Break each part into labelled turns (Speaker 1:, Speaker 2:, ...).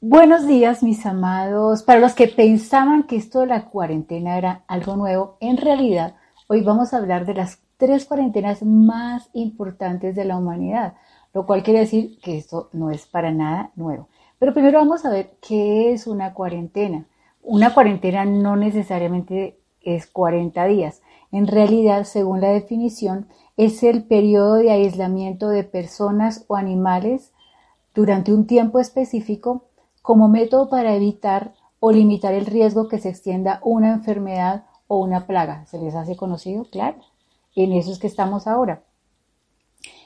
Speaker 1: Buenos días, mis amados. Para los que pensaban que esto de la cuarentena era algo nuevo, en realidad hoy vamos a hablar de las tres cuarentenas más importantes de la humanidad, lo cual quiere decir que esto no es para nada nuevo. Pero primero vamos a ver qué es una cuarentena. Una cuarentena no necesariamente es 40 días. En realidad, según la definición, es el periodo de aislamiento de personas o animales durante un tiempo específico como método para evitar o limitar el riesgo que se extienda una enfermedad o una plaga. ¿Se les hace conocido? Claro. En eso es que estamos ahora.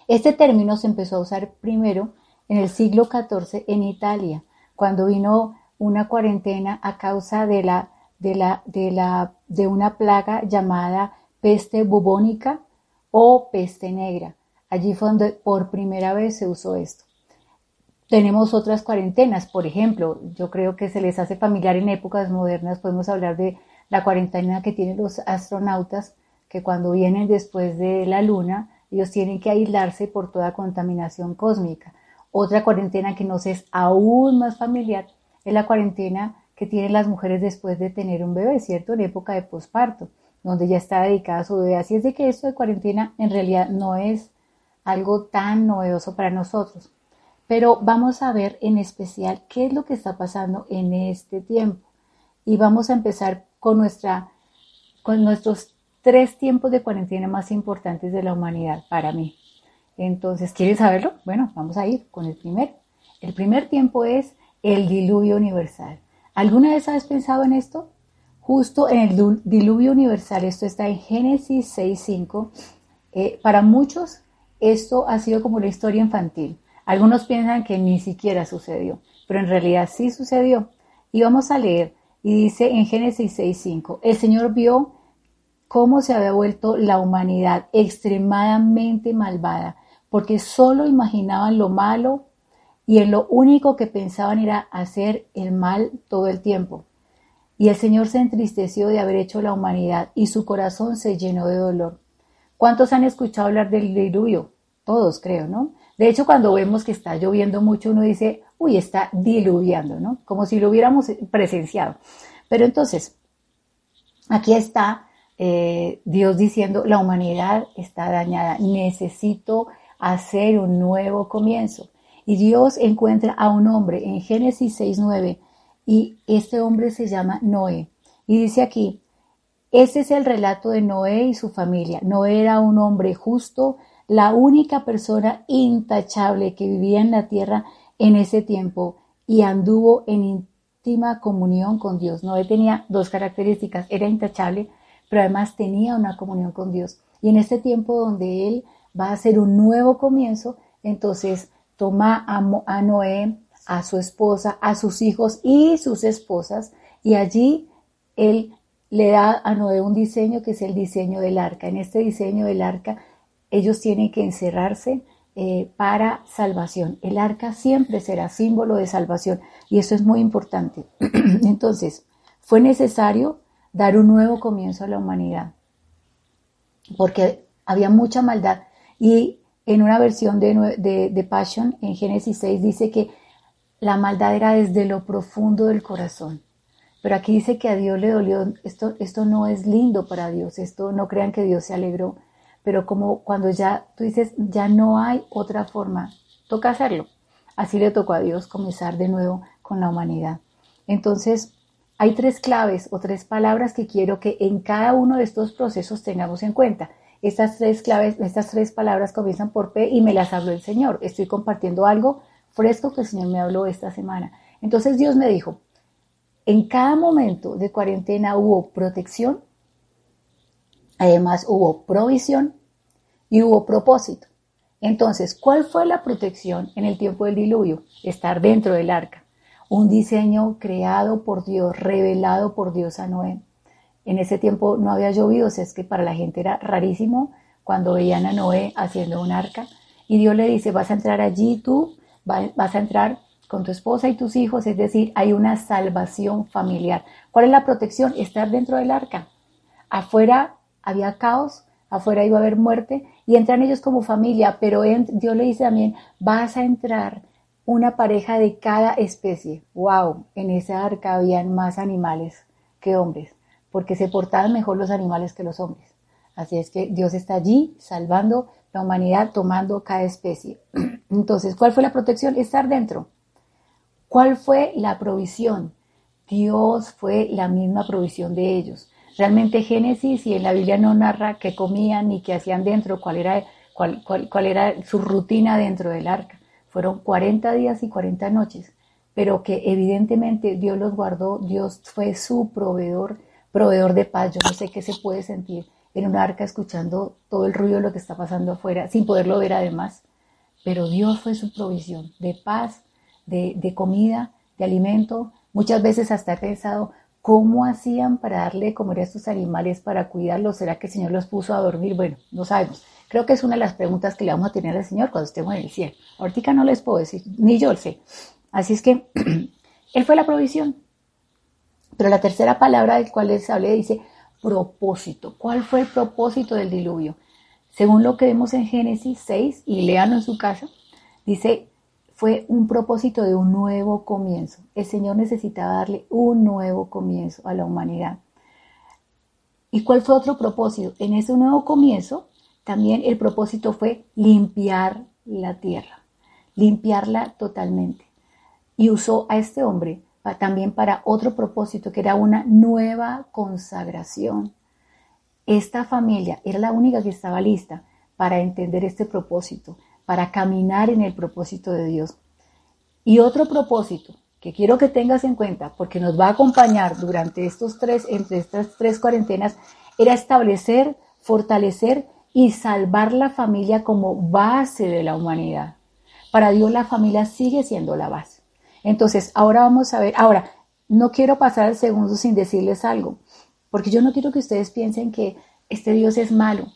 Speaker 1: Este término se empezó a usar primero en el siglo XIV en Italia, cuando vino una cuarentena a causa de, de una plaga llamada peste bubónica o peste negra. Allí fue donde por primera vez se usó esto. Tenemos otras cuarentenas, por ejemplo, yo creo que se les hace familiar en épocas modernas, podemos hablar de la cuarentena que tienen los astronautas, que cuando vienen después de la Luna, ellos tienen que aislarse por toda contaminación cósmica. Otra cuarentena que nos es aún más familiar es la cuarentena que tienen las mujeres después de tener un bebé, ¿cierto? En época de posparto, donde ya está dedicada a su bebé. Así es de que esto de cuarentena en realidad no es algo tan novedoso para nosotros. Pero vamos a ver en especial qué es lo que está pasando en este tiempo. Y vamos a empezar con, nuestra, con nuestros tres tiempos de cuarentena más importantes de la humanidad para mí. Entonces, ¿quieren saberlo? Bueno, vamos a ir con el primero. El primer tiempo es el diluvio universal. ¿Alguna vez has pensado en esto? Justo en el diluvio universal, esto está en Génesis 6.5. Eh, para muchos, esto ha sido como una historia infantil. Algunos piensan que ni siquiera sucedió, pero en realidad sí sucedió. Y vamos a leer, y dice en Génesis 6.5, el Señor vio cómo se había vuelto la humanidad extremadamente malvada, porque solo imaginaban lo malo y en lo único que pensaban era hacer el mal todo el tiempo. Y el Señor se entristeció de haber hecho la humanidad y su corazón se llenó de dolor. ¿Cuántos han escuchado hablar del diluvio? Todos creo, ¿no? De hecho, cuando vemos que está lloviendo mucho, uno dice, uy, está diluviando, ¿no? Como si lo hubiéramos presenciado. Pero entonces, aquí está eh, Dios diciendo, la humanidad está dañada, necesito hacer un nuevo comienzo. Y Dios encuentra a un hombre en Génesis 6.9 y este hombre se llama Noé. Y dice aquí, este es el relato de Noé y su familia. Noé era un hombre justo, la única persona intachable que vivía en la tierra en ese tiempo y anduvo en íntima comunión con Dios. Noé tenía dos características, era intachable, pero además tenía una comunión con Dios. Y en este tiempo donde él va a hacer un nuevo comienzo, entonces toma a, Noé, a su esposa, a sus hijos y sus esposas, y allí él le da a Noé un diseño que es el diseño del arca. En este diseño del arca ellos tienen que encerrarse eh, para salvación. El arca siempre será símbolo de salvación y eso es muy importante. Entonces, fue necesario dar un nuevo comienzo a la humanidad porque había mucha maldad y en una versión de, de, Passion, en Génesis 6, dice que la maldad era desde lo profundo del corazón. Pero aquí dice que a Dios le dolió, esto, esto no es lindo para Dios, esto no crean que Dios se alegró pero como cuando ya tú dices, ya no hay otra forma, toca hacerlo. Así le tocó a Dios comenzar de nuevo con la humanidad. Entonces, hay tres claves o tres palabras que quiero que en cada uno de estos procesos tengamos en cuenta. Estas tres claves, estas tres palabras comienzan por P y me las habló el Señor. Estoy compartiendo algo fresco que el Señor me habló esta semana. Entonces Dios me dijo, en cada momento de cuarentena hubo protección, Además hubo provisión y hubo propósito. Entonces, ¿cuál fue la protección en el tiempo del diluvio? Estar dentro del arca. un diseño creado por Dios, revelado por Dios a Noé. En ese tiempo no había llovido, o sea, es que para la gente era rarísimo cuando veían a Noé haciendo un arca. Y Dios le dice, vas a entrar allí tú, vas a entrar con tu esposa y tus hijos, es decir, hay una salvación familiar. ¿Cuál es la protección? Estar dentro del arca. Afuera había caos, afuera iba a haber muerte y entran ellos como familia, pero Dios le dice también, vas a entrar una pareja de cada especie. ¡Wow! En esa arca habían más animales que hombres, porque se portaban mejor los animales que los hombres. Así es que Dios está allí salvando la humanidad, tomando cada especie. Entonces, ¿cuál fue la protección? Estar dentro. ¿Cuál fue la provisión? Dios fue la misma provisión de ellos. Realmente Génesis y en la Biblia no narra qué comían ni qué hacían dentro, cuál era, cuál, cuál era su rutina dentro del arca. Fueron 40 días y 40 noches, pero que evidentemente Dios los guardó, Dios fue su proveedor, proveedor de paz. Yo no sé qué se puede sentir en un arca escuchando todo el ruido de lo que está pasando afuera, sin poderlo ver además, pero Dios fue su provisión de paz, de, de comida, de alimento. Muchas veces hasta he pensado, ¿Cómo hacían para darle de comer a estos animales, para cuidarlos? ¿Será que el Señor los puso a dormir? Bueno, no sabemos. Creo que es una de las preguntas que le vamos a tener al Señor cuando estemos en el cielo. Ahorita no les puedo decir, ni yo lo sé. Así es que Él fue la provisión. Pero la tercera palabra del cual les hablé dice propósito. ¿Cuál fue el propósito del diluvio? Según lo que vemos en Génesis 6, y leanlo en su casa, dice, fue un propósito de un nuevo comienzo. El Señor necesitaba darle un nuevo comienzo a la humanidad. ¿Y cuál fue otro propósito? En ese nuevo comienzo también el propósito fue limpiar la tierra, limpiarla totalmente. Y usó a este hombre también para otro propósito, que era una nueva consagración. Esta familia era la única que estaba lista para entender este propósito, para caminar en el propósito de Dios. Y otro propósito que quiero que tengas en cuenta, porque nos va a acompañar durante estos tres, entre estas tres cuarentenas, era establecer, fortalecer y salvar la familia como base de la humanidad. Para Dios la familia sigue siendo la base. Entonces, ahora vamos a ver, ahora, no quiero pasar el segundo sin decirles algo, porque yo no quiero que ustedes piensen que este Dios es malo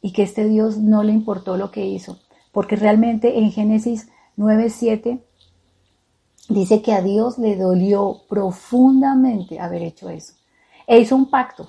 Speaker 1: y que este Dios no le importó lo que hizo, porque realmente en Génesis 9:7 dice que a Dios le dolió profundamente haber hecho eso. E hizo un pacto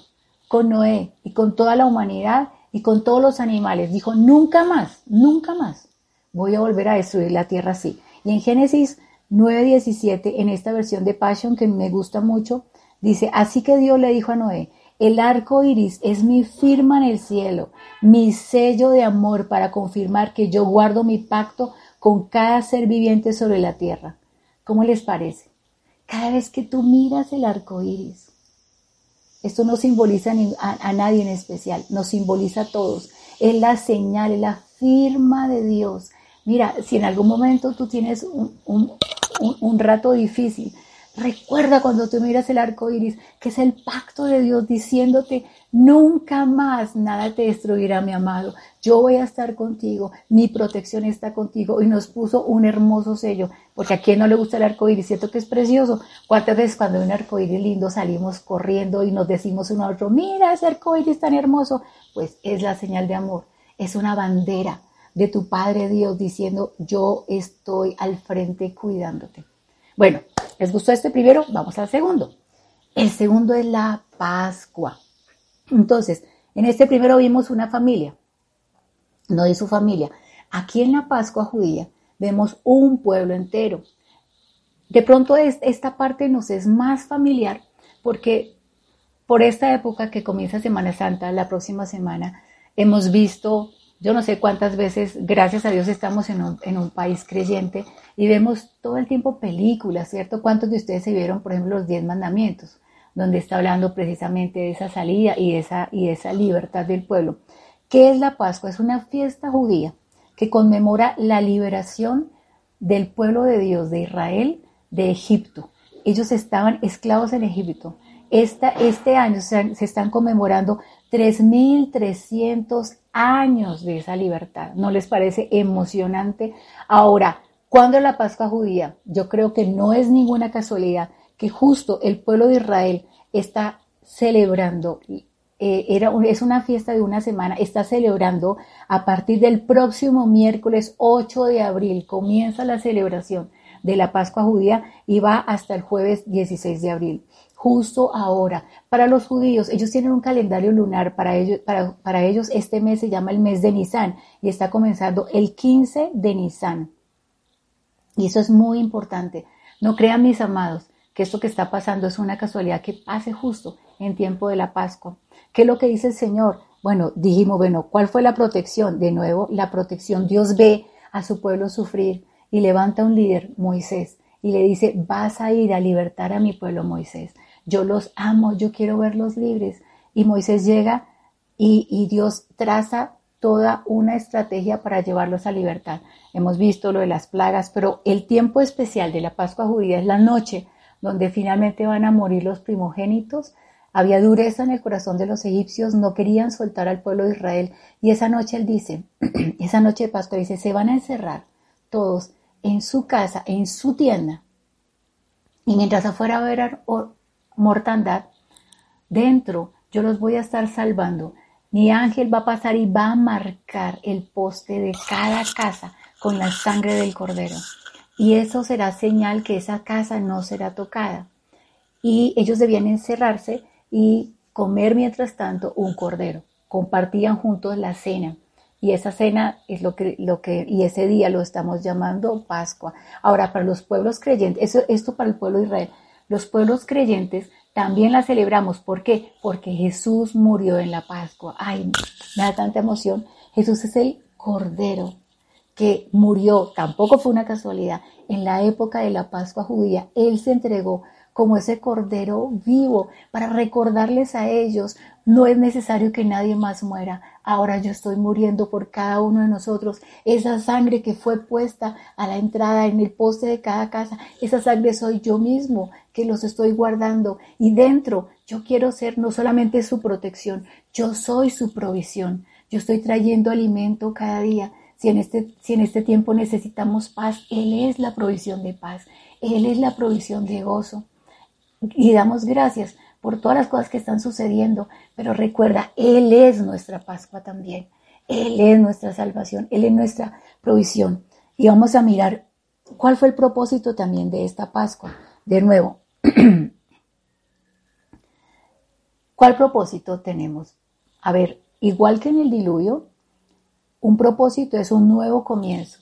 Speaker 1: con Noé y con toda la humanidad y con todos los animales. Dijo, nunca más, nunca más voy a volver a destruir la tierra así. Y en Génesis 9:17, en esta versión de Passion que me gusta mucho, dice, así que Dios le dijo a Noé, el arco iris es mi firma en el cielo, mi sello de amor para confirmar que yo guardo mi pacto con cada ser viviente sobre la tierra. ¿Cómo les parece? Cada vez que tú miras el arco iris, esto no simboliza a, nadie en especial, nos simboliza a todos. Es la señal, es la firma de Dios. Mira, si en algún momento tú tienes un rato difícil, Recuerda cuando tú miras el arco iris, que es el pacto de Dios diciéndote: Nunca más nada te destruirá, mi amado. Yo voy a estar contigo, mi protección está contigo. Y nos puso un hermoso sello, porque a quien no le gusta el arco iris, ¿cierto que es precioso? ¿Cuántas veces cuando hay un arco iris lindo salimos corriendo y nos decimos uno a otro: Mira ese arco iris tan hermoso? Pues es la señal de amor, es una bandera de tu Padre Dios diciendo: Yo estoy al frente cuidándote. Bueno, ¿Les gustó este primero? Vamos al segundo. El segundo es la Pascua. Entonces, en este primero vimos una familia, no de su familia. Aquí en la Pascua judía vemos un pueblo entero. De pronto esta parte nos es más familiar porque por esta época que comienza Semana Santa, la próxima semana, hemos visto yo no sé cuántas veces, gracias a Dios, estamos en un, país creyente y vemos todo el tiempo películas, ¿cierto? ¿Cuántos de ustedes se vieron, por ejemplo, los diez mandamientos, donde está hablando precisamente de esa salida y esa, y esa libertad del pueblo? ¿Qué es la Pascua? Es una fiesta judía que conmemora la liberación del pueblo de Dios, de Israel, de Egipto. Ellos estaban esclavos en Egipto. Esta, este año se, se están conmemorando 3.300 años de esa libertad. ¿No les parece emocionante? Ahora, ¿Cuándo la Pascua judía? Yo creo que no es ninguna casualidad que justo el pueblo de Israel está celebrando, eh, era, es una fiesta de una semana, está celebrando a partir del próximo miércoles 8 de abril, comienza la celebración de la Pascua judía y va hasta el jueves 16 de abril. Justo ahora, para los judíos, ellos tienen un calendario lunar, para ellos, para, para ellos este mes se llama el mes de Nisan y está comenzando el 15 de Nisan. Y eso es muy importante. No crean mis amados que esto que está pasando es una casualidad que pase justo en tiempo de la Pascua. ¿Qué es lo que dice el Señor? Bueno, dijimos, bueno, ¿cuál fue la protección? De nuevo, la protección. Dios ve a su pueblo sufrir y levanta un líder, Moisés, y le dice, vas a ir a libertar a mi pueblo, Moisés. Yo los amo, yo quiero verlos libres. Y Moisés llega y, Dios traza toda una estrategia para llevarlos a libertad. Hemos visto lo de las plagas, pero el tiempo especial de la Pascua judía es la noche, donde finalmente van a morir los primogénitos. Había dureza en el corazón de los egipcios, no querían soltar al pueblo de Israel. Y esa noche él dice, esa noche de Pascua dice, se van a encerrar todos en su casa, en su tienda. Y mientras afuera va a haber mortandad, dentro yo los voy a estar salvando mi ángel va a pasar y va a marcar el poste de cada casa con la sangre del cordero. Y eso será señal que esa casa no será tocada. Y ellos debían encerrarse y comer mientras tanto un cordero. Compartían juntos la cena. Y esa cena es lo que, lo que, y ese día lo estamos llamando Pascua. Ahora, para los pueblos creyentes, eso, esto para el pueblo Israel, los pueblos creyentes también la celebramos. ¿Por qué? Porque Jesús murió en la Pascua. Ay, me da tanta emoción. Jesús es el Cordero que murió, tampoco fue una casualidad, en la época de la Pascua judía. Él se entregó como ese cordero vivo para recordarles a ellos, no es necesario que nadie más muera, ahora yo estoy muriendo por cada uno de nosotros. Esa sangre que fue puesta a la entrada en el poste de cada casa, esa sangre soy yo mismo que los estoy guardando y dentro yo quiero ser no solamente su protección, yo soy su provisión. Yo estoy trayendo alimento cada día. Si en, este, si en este tiempo necesitamos paz, Él es la provisión de paz. Él es la provisión de gozo y damos gracias por todas las cosas que están sucediendo, pero recuerda, Él es nuestra Pascua también, Él es nuestra salvación, Él es nuestra provisión. Y vamos a mirar cuál fue el propósito también de esta Pascua. De nuevo, ¿cuál propósito tenemos? A ver, igual que en el diluvio, un propósito es un nuevo comienzo,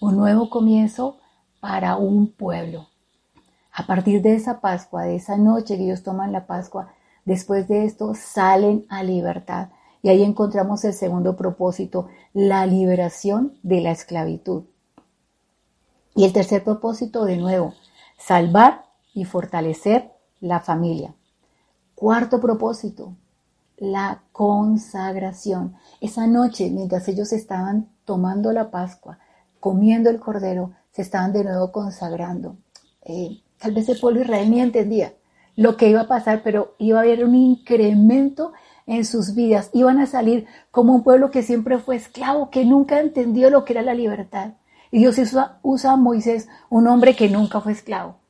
Speaker 1: un nuevo comienzo para un pueblo. A partir de esa Pascua, de esa noche que ellos toman la Pascua, después de esto salen a libertad. Y ahí encontramos el segundo propósito, la liberación de la esclavitud. Y el tercer propósito, de nuevo, salvar y fortalecer la familia. Cuarto propósito, la consagración. Esa noche, mientras ellos estaban tomando la Pascua, comiendo el cordero, se estaban de nuevo consagrando. Eh, Tal vez el pueblo de Israel ni entendía lo que iba a pasar, pero iba a haber un incremento en sus vidas. Iban a salir como un pueblo que siempre fue esclavo, que nunca entendió lo que era la libertad. Y Dios usa, usa a Moisés, un hombre que nunca fue esclavo,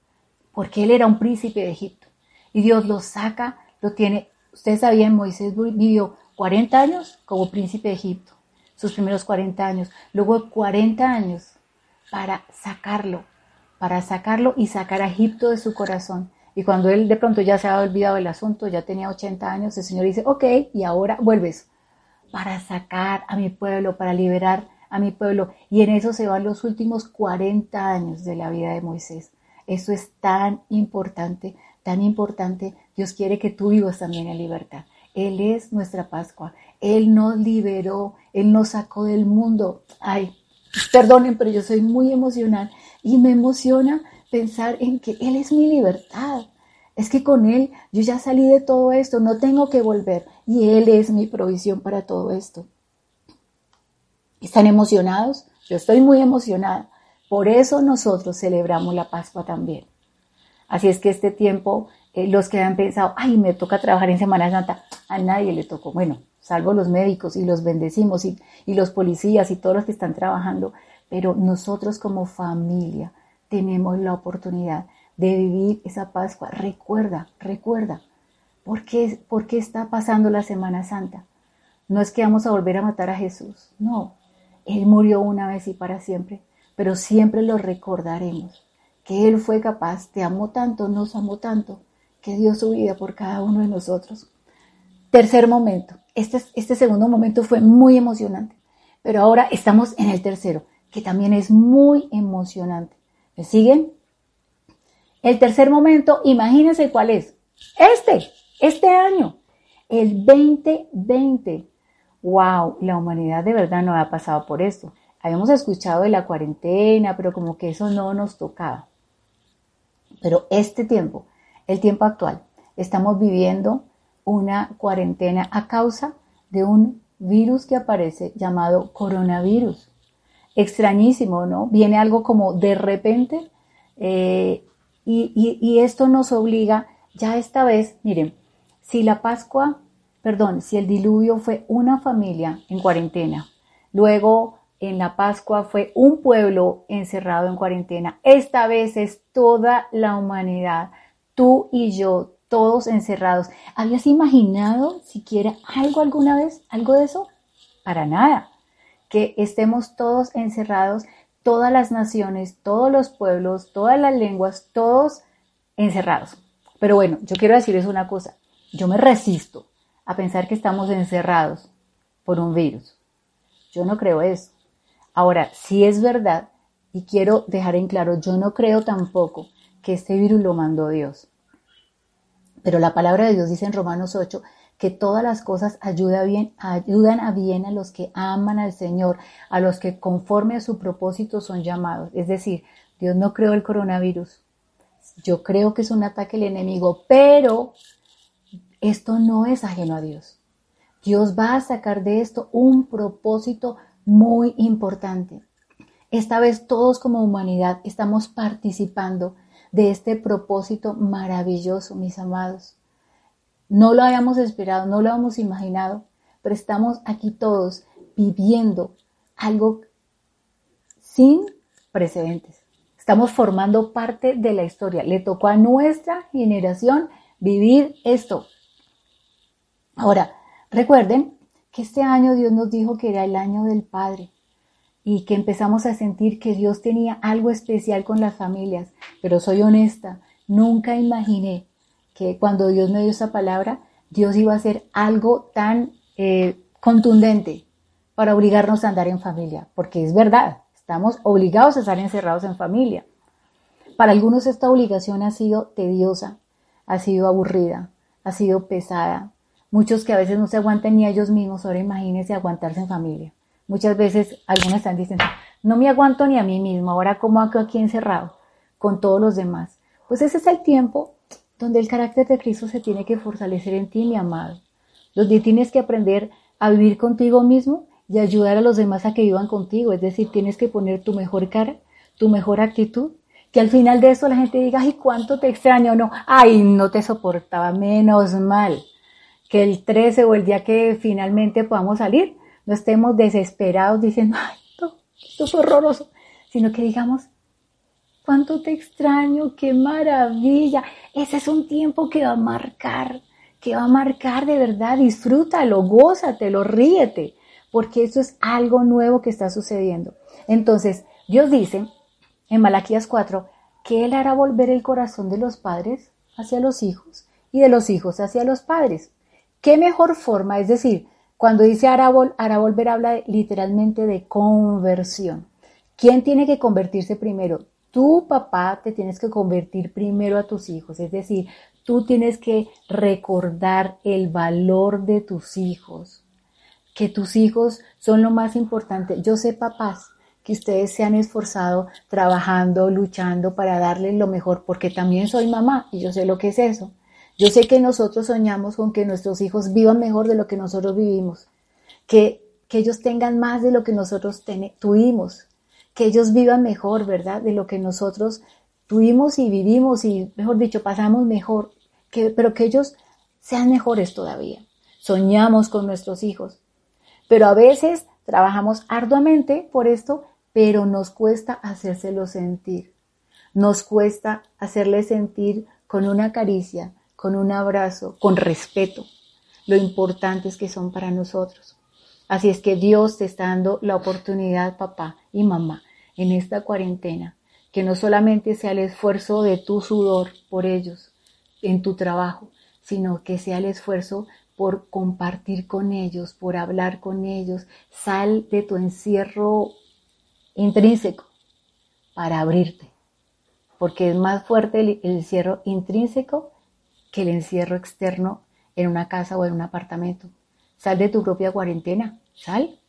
Speaker 1: porque él era un príncipe de Egipto. Y Dios lo saca, lo tiene. Ustedes sabían, Moisés vivió 40 años como príncipe de Egipto, sus primeros 40 años. Luego 40 años para sacarlo para sacarlo y sacar a Egipto de su corazón. Y cuando él de pronto ya se había olvidado del asunto, ya tenía 80 años, el Señor dice, ok, y ahora vuelves para sacar a mi pueblo, para liberar a mi pueblo. Y en eso se van los últimos 40 años de la vida de Moisés. Eso es tan importante, tan importante. Dios quiere que tú vivas también en libertad. Él es nuestra Pascua. Él nos liberó, Él nos sacó del mundo. Ay, perdonen, pero yo soy muy emocional y me emociona pensar en que Él es mi libertad. Es que con Él yo ya salí de todo esto, no tengo que volver y Él es mi provisión para todo esto. ¿Están emocionados? Yo estoy muy emocionada. Por eso nosotros celebramos la Pascua también. Así es que este tiempo, eh, los que han pensado, ay, me toca trabajar en Semana Santa, a nadie le tocó. Bueno, salvo los médicos y los bendecimos y, y los policías y todos los que están trabajando, pero nosotros como familia tenemos la oportunidad de vivir esa Pascua. Recuerda, recuerda, ¿por qué, ¿por qué está pasando la Semana Santa? No es que vamos a volver a matar a Jesús, no. Él murió una vez y para siempre, pero siempre lo recordaremos, que Él fue capaz, te amó tanto, nos amó tanto, que dio su vida por cada uno de nosotros. Tercer momento, este, este segundo momento fue muy emocionante, pero ahora estamos en el tercero, que también es muy emocionante. ¿Me siguen? El tercer momento, imagínense cuál es. Este, este año, el 2020. Wow, la humanidad de verdad no ha pasado por esto. Habíamos escuchado de la cuarentena, pero como que eso no nos tocaba. Pero este tiempo, el tiempo actual, estamos viviendo una cuarentena a causa de un virus que aparece llamado coronavirus extrañísimo, ¿no? Viene algo como de repente eh, y, esto nos obliga, ya esta vez, miren, si la Pascua, perdón, si el diluvio fue una familia en cuarentena, luego en la Pascua fue un pueblo encerrado en cuarentena, esta vez es toda la humanidad, tú y yo, todos encerrados. ¿Habías imaginado siquiera algo alguna vez, algo de eso? Para nada que estemos todos encerrados, todas las naciones, todos los pueblos, todas las lenguas, todos encerrados. Pero bueno, yo quiero decirles una cosa, yo me resisto a pensar que estamos encerrados por un virus. Yo no creo eso. Ahora, si es verdad, y quiero dejar en claro, yo no creo tampoco que este virus lo mandó Dios. Pero la palabra de Dios dice en Romanos 8 que todas las cosas ayudan, a bien a los que aman al Señor, a los que conforme a su propósito son llamados. Es decir, Dios no creó el coronavirus. Yo creo que es un ataque del enemigo, pero esto no es ajeno a Dios. Dios va a sacar de esto un propósito muy importante. Esta vez todos como humanidad estamos participando de este propósito maravilloso, mis amados. No lo habíamos esperado, no lo habíamos imaginado, pero estamos aquí todos viviendo algo sin precedentes. Estamos formando parte de la historia. Le tocó a nuestra generación vivir esto. Ahora, recuerden que este año Dios nos dijo que era el año del Padre y que empezamos a sentir que Dios tenía algo especial con las familias. Pero soy honesta, nunca imaginé que cuando Dios me dio esa palabra, Dios iba a hacer algo tan eh, contundente para obligarnos a andar en familia, porque es verdad, estamos obligados a estar encerrados en familia. Para algunos esta obligación ha sido tediosa, ha sido aburrida, ha sido pesada. Muchos que a veces no se aguantan ni a ellos mismos, ahora imagínense aguantarse en familia. Muchas veces algunos están diciendo, no me aguanto ni a mí mismo, ahora como aquí encerrado con todos los demás. Pues ese es el tiempo donde el carácter de Cristo se tiene que fortalecer en ti, mi amado, donde tienes que aprender a vivir contigo mismo y ayudar a los demás a que vivan contigo, es decir, tienes que poner tu mejor cara, tu mejor actitud, que al final de eso la gente diga, ay, cuánto te extraño, no, ay, no te soportaba, menos mal, que el 13 o el día que finalmente podamos salir, no estemos desesperados diciendo, ay, esto es horroroso, sino que digamos, cuánto te extraño, qué maravilla. Ese es un tiempo que va a marcar, que va a marcar de verdad. Disfrútalo, gózatelo, ríete, porque eso es algo nuevo que está sucediendo. Entonces, Dios dice en Malaquías 4 que Él hará volver el corazón de los padres hacia los hijos y de los hijos hacia los padres. ¿Qué mejor forma? Es decir, cuando dice hará, hará volver, habla literalmente de conversión. ¿Quién tiene que convertirse primero? Tú, papá, te tienes que convertir primero a tus hijos, es decir, tú tienes que recordar el valor de tus hijos, que tus hijos son lo más importante. Yo sé, papás, que ustedes se han esforzado trabajando, luchando para darles lo mejor, porque también soy mamá y yo sé lo que es eso. Yo sé que nosotros soñamos con que nuestros hijos vivan mejor de lo que nosotros vivimos, que, que ellos tengan más de lo que nosotros tuvimos, que ellos vivan mejor, ¿verdad? De lo que nosotros tuvimos y vivimos y, mejor dicho, pasamos mejor, que, pero que ellos sean mejores todavía. Soñamos con nuestros hijos, pero a veces trabajamos arduamente por esto, pero nos cuesta hacérselo sentir. Nos cuesta hacerle sentir con una caricia, con un abrazo, con respeto, lo importantes que son para nosotros. Así es que Dios te está dando la oportunidad, papá y mamá, en esta cuarentena, que no solamente sea el esfuerzo de tu sudor por ellos, en tu trabajo, sino que sea el esfuerzo por compartir con ellos, por hablar con ellos. Sal de tu encierro intrínseco para abrirte, porque es más fuerte el, encierro intrínseco que el encierro externo en una casa o en un apartamento. Sal de tu propia cuarentena, sal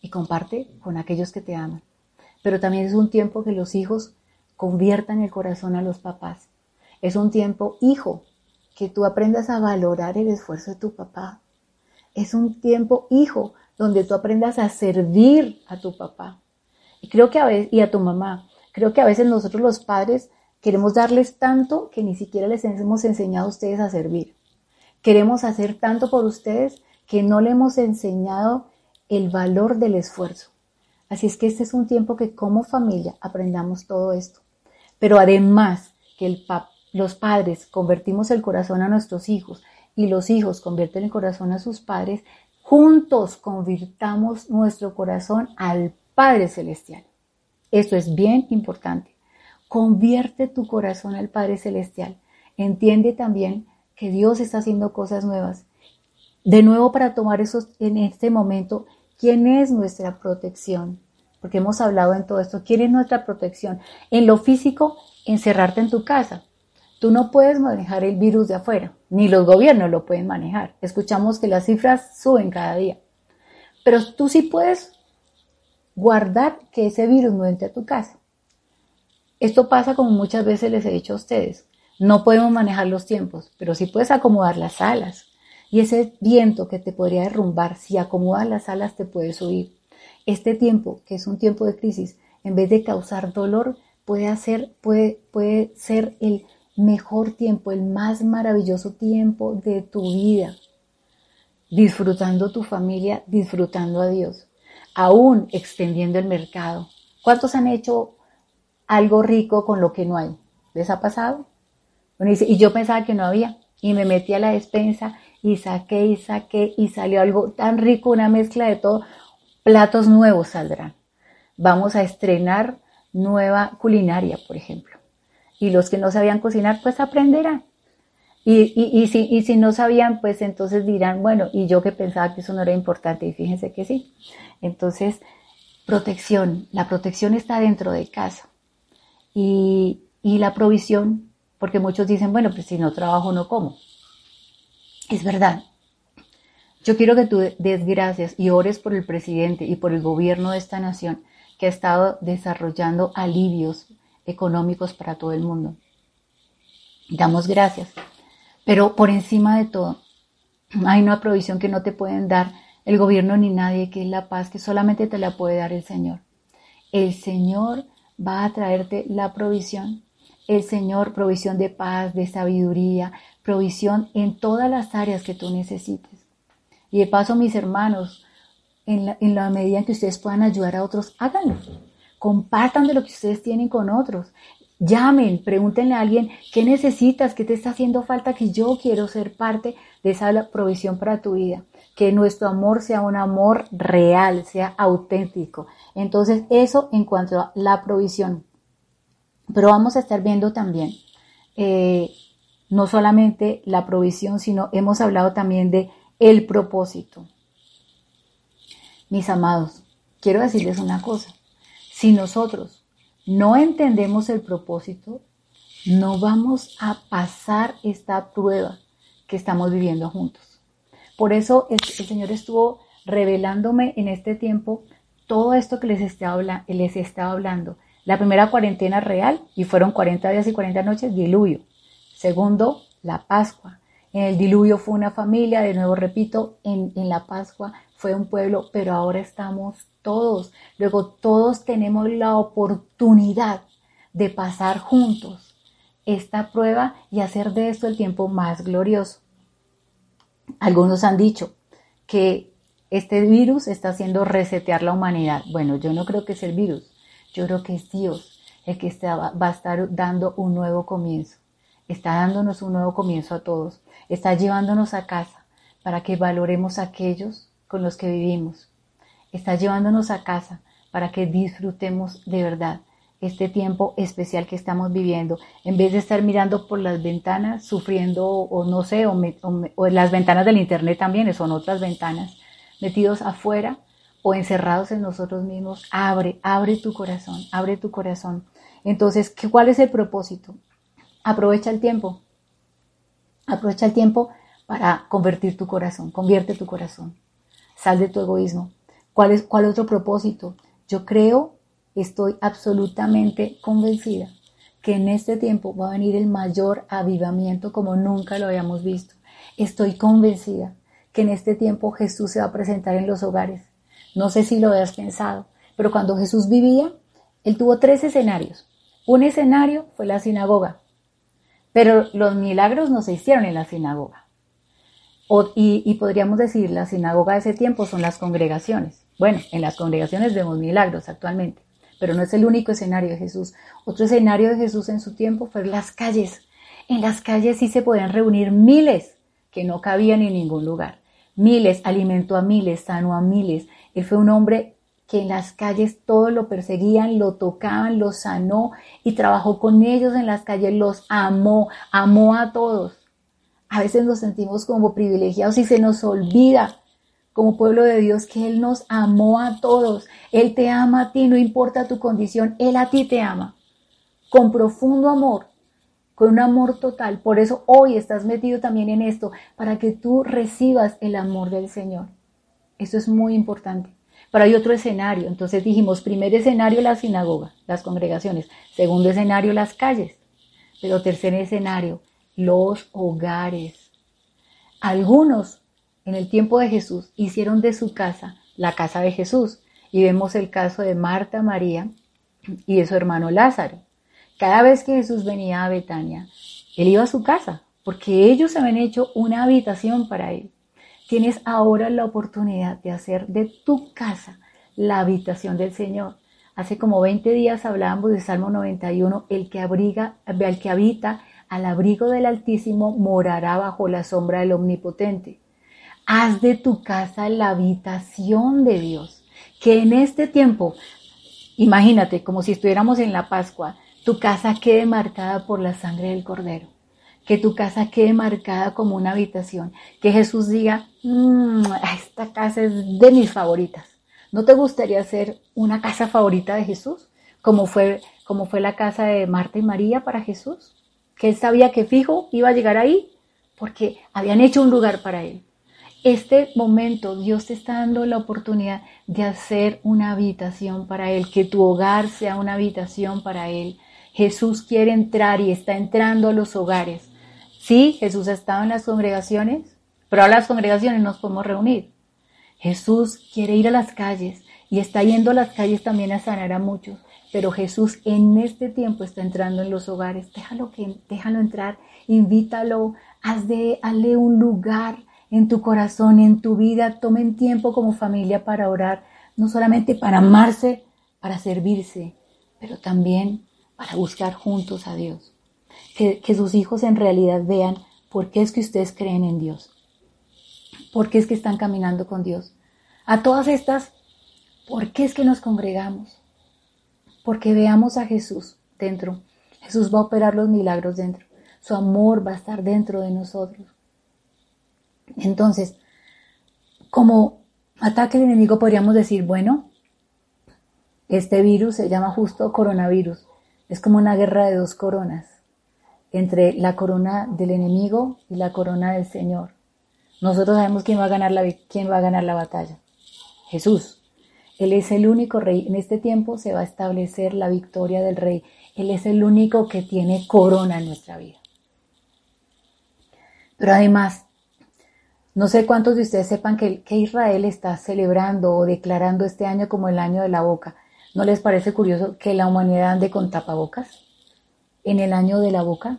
Speaker 1: y comparte con aquellos que te aman. Pero también es un tiempo que los hijos conviertan el corazón a los papás. Es un tiempo, hijo, que tú aprendas a valorar el esfuerzo de tu papá. Es un tiempo, hijo, donde tú aprendas a servir a tu papá. Y creo que a veces, y a tu mamá, creo que a veces nosotros los padres queremos darles tanto que ni siquiera les hemos enseñado a ustedes a servir. Queremos hacer tanto por ustedes que no le hemos enseñado el valor del esfuerzo. Así es que este es un tiempo que como familia aprendamos todo esto. Pero además que los padres convertimos el corazón a nuestros hijos y los hijos convierten el corazón a sus padres, juntos convirtamos nuestro corazón al Padre Celestial. Esto es bien importante. Convierte tu corazón al Padre Celestial. Entiende también que Dios está haciendo cosas nuevas. De nuevo, para tomar eso en este momento, ¿quién es nuestra protección? Porque hemos hablado en todo esto. ¿Quién es nuestra protección? En lo físico, encerrarte en tu casa. Tú no puedes manejar el virus de afuera, ni los gobiernos lo pueden manejar. Escuchamos que las cifras suben cada día. Pero tú sí puedes guardar que ese virus no entre a tu casa. Esto pasa como muchas veces les he dicho a ustedes. No podemos manejar los tiempos, pero sí puedes acomodar las alas. Y ese viento que te podría derrumbar, si acomodas las alas, te puede subir. Este tiempo, que es un tiempo de crisis, en vez de causar dolor, puede, hacer, puede, puede ser el mejor tiempo, el más maravilloso tiempo de tu vida. Disfrutando tu familia, disfrutando a Dios aún extendiendo el mercado. ¿Cuántos han hecho algo rico con lo que no hay? ¿Les ha pasado? y yo pensaba que no había. Y me metí a la despensa y saqué y saqué y salió algo tan rico, una mezcla de todo. Platos nuevos saldrán. Vamos a estrenar nueva culinaria, por ejemplo. Y los que no sabían cocinar, pues aprenderán. Y, y, si, y si no sabían, pues entonces dirán, bueno, y yo que pensaba que eso no era importante, y fíjense que sí. Entonces, protección, la protección está dentro de casa. Y, y la provisión, porque muchos dicen, bueno, pues si no trabajo, no como. Es verdad. Yo quiero que tú des gracias y ores por el presidente y por el gobierno de esta nación que ha estado desarrollando alivios económicos para todo el mundo. Damos gracias pero por encima de todo, hay una provisión que no te pueden dar el gobierno ni nadie, que es la paz, que solamente te la puede dar el Señor. El Señor va a traerte la provisión. El Señor, provisión de paz, de sabiduría, provisión en todas las áreas que tú necesites. Y de paso, mis hermanos, en la, medida en que ustedes puedan ayudar a otros, háganlo. Compartan de lo que ustedes tienen con otros. Llamen, pregúntenle a alguien qué necesitas, qué te está haciendo falta, que yo quiero ser parte de esa provisión para tu vida. Que nuestro amor sea un amor real, sea auténtico. Entonces, eso en cuanto a la provisión. Pero vamos a estar viendo también, eh, no solamente la provisión, sino hemos hablado también de el propósito. Mis amados, quiero decirles una cosa. Si nosotros no entendemos el propósito, no vamos a pasar esta prueba que estamos viviendo juntos. Por eso el, Señor estuvo revelándome en este tiempo todo esto que les estaba, les estaba hablando. La primera cuarentena real, y fueron 40 días y 40 noches, diluvio. Segundo, la Pascua. En el diluvio fue una familia, de nuevo repito, en, la Pascua fue un pueblo, pero ahora estamos todos. Luego todos tenemos la oportunidad de pasar juntos esta prueba y hacer de esto el tiempo más glorioso. Algunos han dicho que este virus está haciendo resetear la humanidad. Bueno, yo no creo que es el virus. Yo creo que es Dios el que va a estar dando un nuevo comienzo. Está dándonos un nuevo comienzo a todos. Está llevándonos a casa para que valoremos a aquellos con los que vivimos. Está llevándonos a casa para que disfrutemos de verdad este tiempo especial que estamos viviendo, en vez de estar mirando por las ventanas, sufriendo, o no sé, o, o, las ventanas del Internet también, son otras ventanas, metidos afuera o encerrados en nosotros mismos, abre, abre tu corazón, abre tu corazón. Entonces, ¿cuál es el propósito? Aprovecha el tiempo, aprovecha el tiempo para convertir tu corazón, convierte tu corazón, sal de tu egoísmo. ¿Cuál es cuál otro propósito? Yo creo Estoy absolutamente convencida que en este tiempo va a venir el mayor avivamiento como nunca lo habíamos visto. Estoy convencida que en este tiempo Jesús se va a presentar en los hogares. No sé si lo habías pensado, pero cuando Jesús vivía, él tuvo tres escenarios. Un escenario fue la sinagoga, pero los milagros no se hicieron en la sinagoga. y, podríamos decir, la sinagoga de ese tiempo son las congregaciones. Bueno, en las congregaciones vemos milagros actualmente pero no es el único escenario de Jesús. Otro escenario de Jesús en su tiempo fue las calles. En las calles sí se podían reunir miles que no cabían en ningún lugar. Miles, alimentó a miles, sanó a miles. Él fue un hombre que en las calles todos lo perseguían, lo tocaban, lo sanó y trabajó con ellos en las calles, los amó, amó a todos. A veces nos sentimos como privilegiados y se nos olvida como pueblo de Dios que Él nos amó a todos. Él te ama a ti, no importa tu condición, Él a ti te ama. Con profundo amor, con un amor total. Por eso hoy estás metido también en esto, para que tú recibas el amor del Señor. Eso es muy importante. Pero hay otro escenario. Entonces dijimos, primer escenario la sinagoga, las congregaciones. Segundo escenario las calles. Pero tercer escenario, los hogares. Algunos en el tiempo de Jesús hicieron de su casa la casa de Jesús. Y vemos el caso de Marta, María y de su hermano Lázaro. Cada vez que Jesús venía a Betania, él iba a su casa, porque ellos habían hecho una habitación para él. Tienes ahora la oportunidad de hacer de tu casa la habitación del Señor. Hace como 20 días hablábamos de Salmo 91, el que abriga, que habita al abrigo del Altísimo morará bajo la sombra del Omnipotente. Haz de tu casa la habitación de Dios. Que en este tiempo, imagínate como si estuviéramos en la Pascua, tu casa quede marcada por la sangre del Cordero. Que tu casa quede marcada como una habitación. Que Jesús diga, mmm, esta casa es de mis favoritas. ¿No te gustaría ser una casa favorita de Jesús? Como fue, como fue la casa de Marta y María para Jesús. Que él sabía que fijo iba a llegar ahí porque habían hecho un lugar para él este momento Dios te está dando la oportunidad de hacer una habitación para Él, que tu hogar sea una habitación para Él. Jesús quiere entrar y está entrando a los hogares. Sí, Jesús ha estado en las congregaciones, pero a las congregaciones nos podemos reunir. Jesús quiere ir a las calles y está yendo a las calles también a sanar a muchos. Pero Jesús en este tiempo está entrando en los hogares. Déjalo, que, déjalo entrar, invítalo, haz de, hazle un lugar en tu corazón, en tu vida. Tomen tiempo como familia para orar, no solamente para amarse, para servirse, pero también para buscar juntos a Dios. Que, sus hijos en realidad vean por qué es que ustedes creen en Dios, por qué es que están caminando con Dios. A todas estas, ¿por qué es que nos congregamos? Porque veamos a Jesús dentro. Jesús va a operar los milagros dentro. Su amor va a estar dentro de nosotros. Entonces, como ataque del enemigo podríamos decir, bueno, este virus se llama justo coronavirus. Es como una guerra de dos coronas, entre la corona del enemigo y la corona del Señor. Nosotros sabemos quién va a ganar la, quién va a ganar la batalla. Jesús. Él es el único rey. En este tiempo se va a establecer la victoria del rey. Él es el único que tiene corona en nuestra vida. Pero además, no sé cuántos de ustedes sepan que, Israel está celebrando o declarando este año como el año de la boca. ¿No les parece curioso que la humanidad ande con tapabocas en el año de la boca?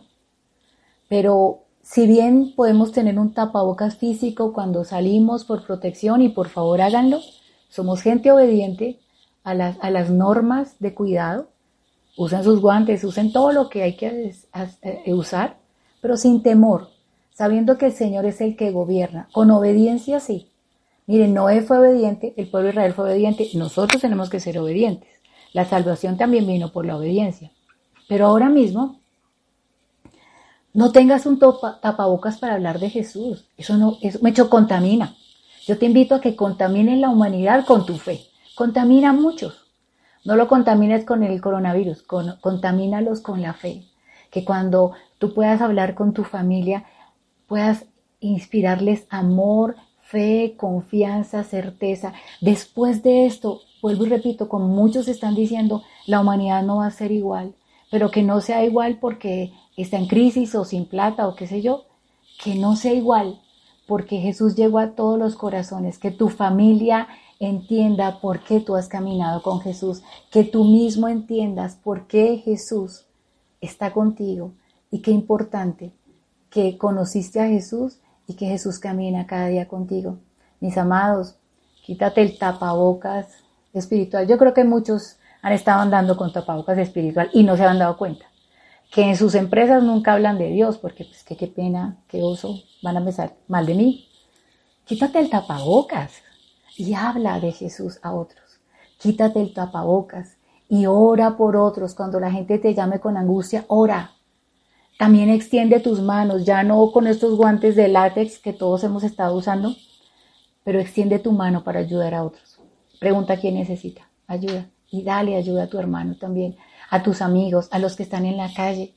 Speaker 1: Pero si bien podemos tener un tapabocas físico cuando salimos por protección y por favor háganlo, somos gente obediente, a las, a las normas de cuidado, usen sus guantes, usen todo lo que hay que eh, usar, pero sin temor, sabiendo que el Señor es el que gobierna, con obediencia sí. Miren, Noé fue obediente, el pueblo de Israel fue obediente, nosotros tenemos que ser obedientes. La salvación también vino por la obediencia. Pero ahora mismo, no tengas un tapabocas para hablar de Jesús. Eso no, eso hecho contamina. Yo te invito a que contamines la humanidad con tu fe. Contamina a muchos. No lo contamines con el coronavirus, con, contamínalos con la fe. Que cuando tú puedas hablar con tu familia, puedas inspirarles amor, fe, confianza, certeza. Después de esto, vuelvo y repito, como muchos están diciendo, la humanidad no va a ser igual, pero que no sea igual porque está en crisis o sin plata o qué sé yo, que no sea igual porque Jesús llegó a todos los corazones, que tu familia entienda por qué tú has caminado con Jesús, que tú mismo entiendas por qué Jesús está contigo y qué importante que conociste a Jesús y que Jesús camina cada día contigo. Mis amados, quítate el tapabocas espiritual. Yo creo que muchos han estado andando con tapabocas espiritual y no se han dado cuenta. Que en sus empresas nunca hablan de Dios, porque pues que qué pena, qué oso, van a empezar mal de mí. Quítate el tapabocas y habla de Jesús a otros. Quítate el tapabocas y ora por otros. Cuando la gente te llame con angustia, ora. También extiende tus manos, ya no con estos guantes de látex que todos hemos estado usando, pero extiende tu mano para ayudar a otros. Pregunta quién necesita ayuda y dale ayuda a tu hermano también, a tus amigos, a los que están en la calle.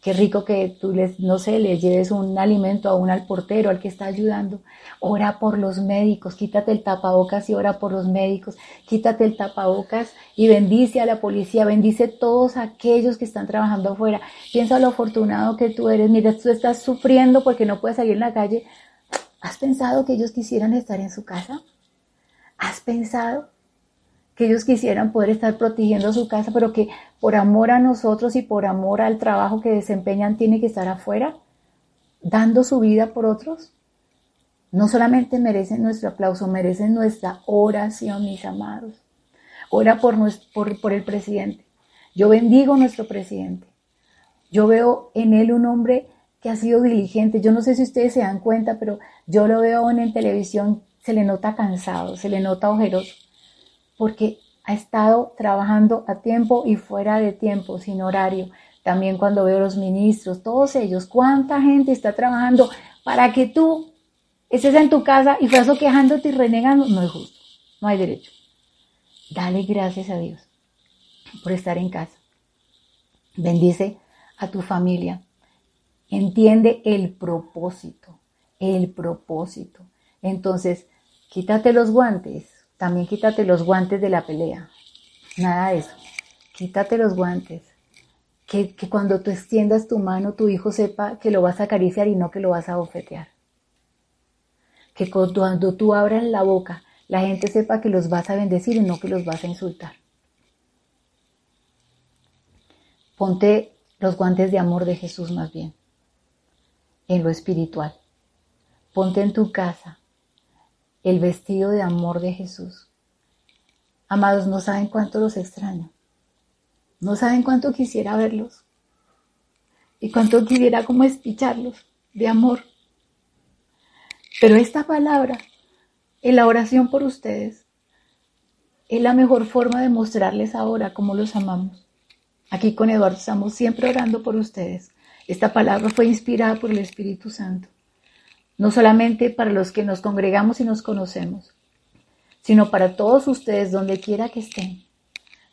Speaker 1: Qué rico que tú les, no sé, les lleves un alimento a un al portero, al que está ayudando. Ora por los médicos, quítate el tapabocas y ora por los médicos. Quítate el tapabocas y bendice a la policía, bendice a todos aquellos que están trabajando afuera. Piensa lo afortunado que tú eres. Mira, tú estás sufriendo porque no puedes salir en la calle. ¿Has pensado que ellos quisieran estar en su casa? ¿Has pensado? Que ellos quisieran poder estar protegiendo su casa, pero que por amor a nosotros y por amor al trabajo que desempeñan tiene que estar afuera, dando su vida por otros. No solamente merecen nuestro aplauso, merecen nuestra oración, mis amados. Ora por, el presidente. Yo bendigo a nuestro presidente. Yo veo en él un hombre que ha sido diligente. Yo no sé si ustedes se dan cuenta, pero yo lo veo en televisión, se le nota cansado, se le nota ojeroso porque ha estado trabajando a tiempo y fuera de tiempo, sin horario. También cuando veo los ministros, todos ellos, cuánta gente está trabajando para que tú estés en tu casa y fueras quejándote y renegando, no es justo, no hay derecho. Dale gracias a Dios por estar en casa. Bendice a tu familia. Entiende el propósito, el propósito. Entonces, quítate los guantes, también quítate los guantes de la pelea. Nada de eso. Quítate los guantes. Que, cuando tú extiendas tu mano, tu hijo sepa que lo vas a acariciar y no que lo vas a bofetear. Que cuando tú abras la boca, la gente sepa que los vas a bendecir y no que los vas a insultar. Ponte los guantes de amor de Jesús más bien, en lo espiritual. Ponte en tu casa el vestido de amor de Jesús. Amados, no saben cuánto los extraño. No saben cuánto quisiera verlos. Y cuánto quisiera como espicharlos de amor. Pero esta palabra, en la oración por ustedes, es la mejor forma de mostrarles ahora cómo los amamos. Aquí con Eduardo estamos siempre orando por ustedes. Esta palabra fue inspirada por el Espíritu Santo no solamente para los que nos congregamos y nos conocemos, sino para todos ustedes donde quiera que estén.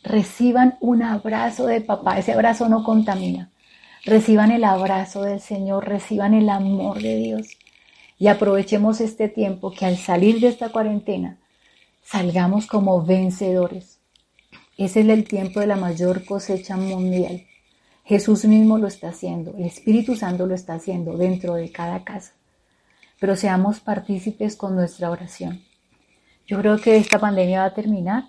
Speaker 1: Reciban un abrazo de papá, ese abrazo no contamina. Reciban el abrazo del Señor, reciban el amor de Dios y aprovechemos este tiempo que al salir de esta cuarentena salgamos como vencedores. Ese es el tiempo de la mayor cosecha mundial. Jesús mismo lo está haciendo, el Espíritu Santo lo está haciendo dentro de cada casa pero seamos partícipes con nuestra oración. Yo creo que esta pandemia va a terminar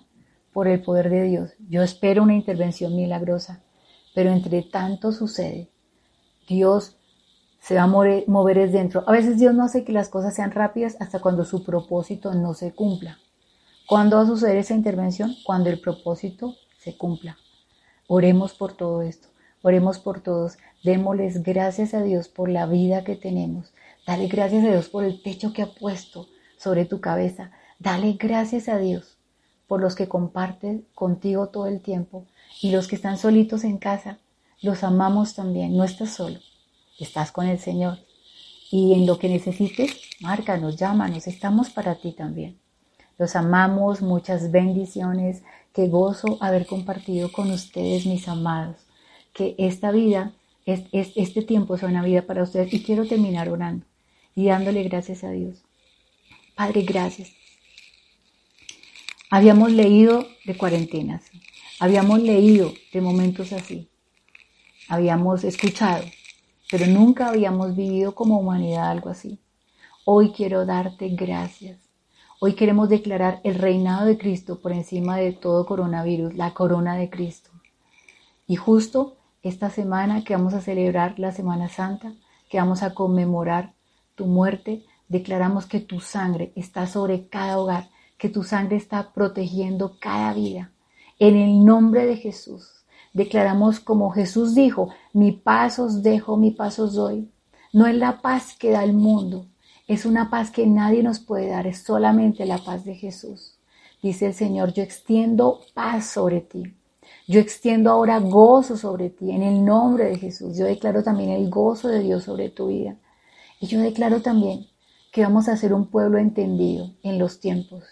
Speaker 1: por el poder de Dios. Yo espero una intervención milagrosa, pero entre tanto sucede. Dios se va a mover, es dentro. A veces Dios no hace que las cosas sean rápidas hasta cuando su propósito no se cumpla. ¿Cuándo va a suceder esa intervención? Cuando el propósito se cumpla. Oremos por todo esto. Oremos por todos. Démosles gracias a Dios por la vida que tenemos. Dale gracias a Dios por el techo que ha puesto sobre tu cabeza. Dale gracias a Dios por los que comparten contigo todo el tiempo y los que están solitos en casa. Los amamos también. No estás solo. Estás con el Señor. Y en lo que necesites, márcanos, llámanos. Estamos para ti también. Los amamos. Muchas bendiciones. Qué gozo haber compartido con ustedes, mis amados que esta vida, es, este tiempo es una vida para ustedes. Y quiero terminar orando y dándole gracias a Dios. Padre, gracias. Habíamos leído de cuarentenas, habíamos leído de momentos así, habíamos escuchado, pero nunca habíamos vivido como humanidad algo así. Hoy quiero darte gracias. Hoy queremos declarar el reinado de Cristo por encima de todo coronavirus, la corona de Cristo. Y justo esta semana que vamos a celebrar la Semana Santa, que vamos a conmemorar tu muerte, declaramos que tu sangre está sobre cada hogar, que tu sangre está protegiendo cada vida. En el nombre de Jesús, declaramos como Jesús dijo, mi paz os dejo, mi paz os doy. No es la paz que da el mundo, es una paz que nadie nos puede dar, es solamente la paz de Jesús. Dice el Señor, yo extiendo paz sobre ti. Yo extiendo ahora gozo sobre ti en el nombre de Jesús. Yo declaro también el gozo de Dios sobre tu vida. Y yo declaro también que vamos a ser un pueblo entendido en los tiempos,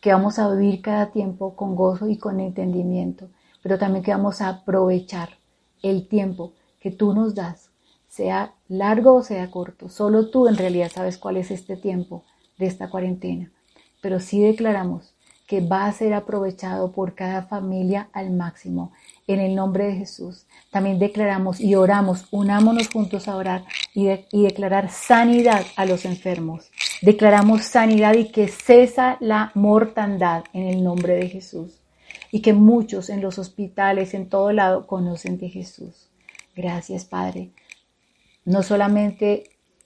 Speaker 1: que vamos a vivir cada tiempo con gozo y con entendimiento, pero también que vamos a aprovechar el tiempo que tú nos das, sea largo o sea corto. Solo tú en realidad sabes cuál es este tiempo de esta cuarentena, pero sí declaramos que va a ser aprovechado por cada familia al máximo. En el nombre de Jesús. También declaramos y oramos, unámonos juntos a orar y, declarar sanidad a los enfermos. Declaramos sanidad y que cesa la mortandad en el nombre de Jesús. Y que muchos en los hospitales, en todo lado, conocen de Jesús. Gracias, Padre. No solamente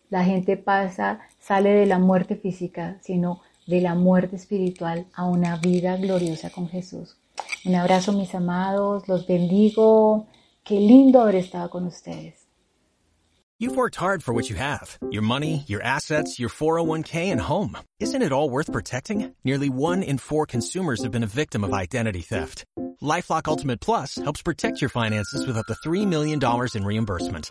Speaker 1: la gente pasa, sale de la muerte física, sino de la muerte espiritual a una vida gloriosa con Jesús. Un abrazo mis amados, los bendigo. Qué lindo haber estado con ustedes.
Speaker 2: You've worked hard for what you have. Your money, your assets, your 401k and home. Isn't it all worth protecting? Nearly one in four consumers have been a victim of identity theft. LifeLock Ultimate Plus helps protect your finances with up to $3 million in reimbursement.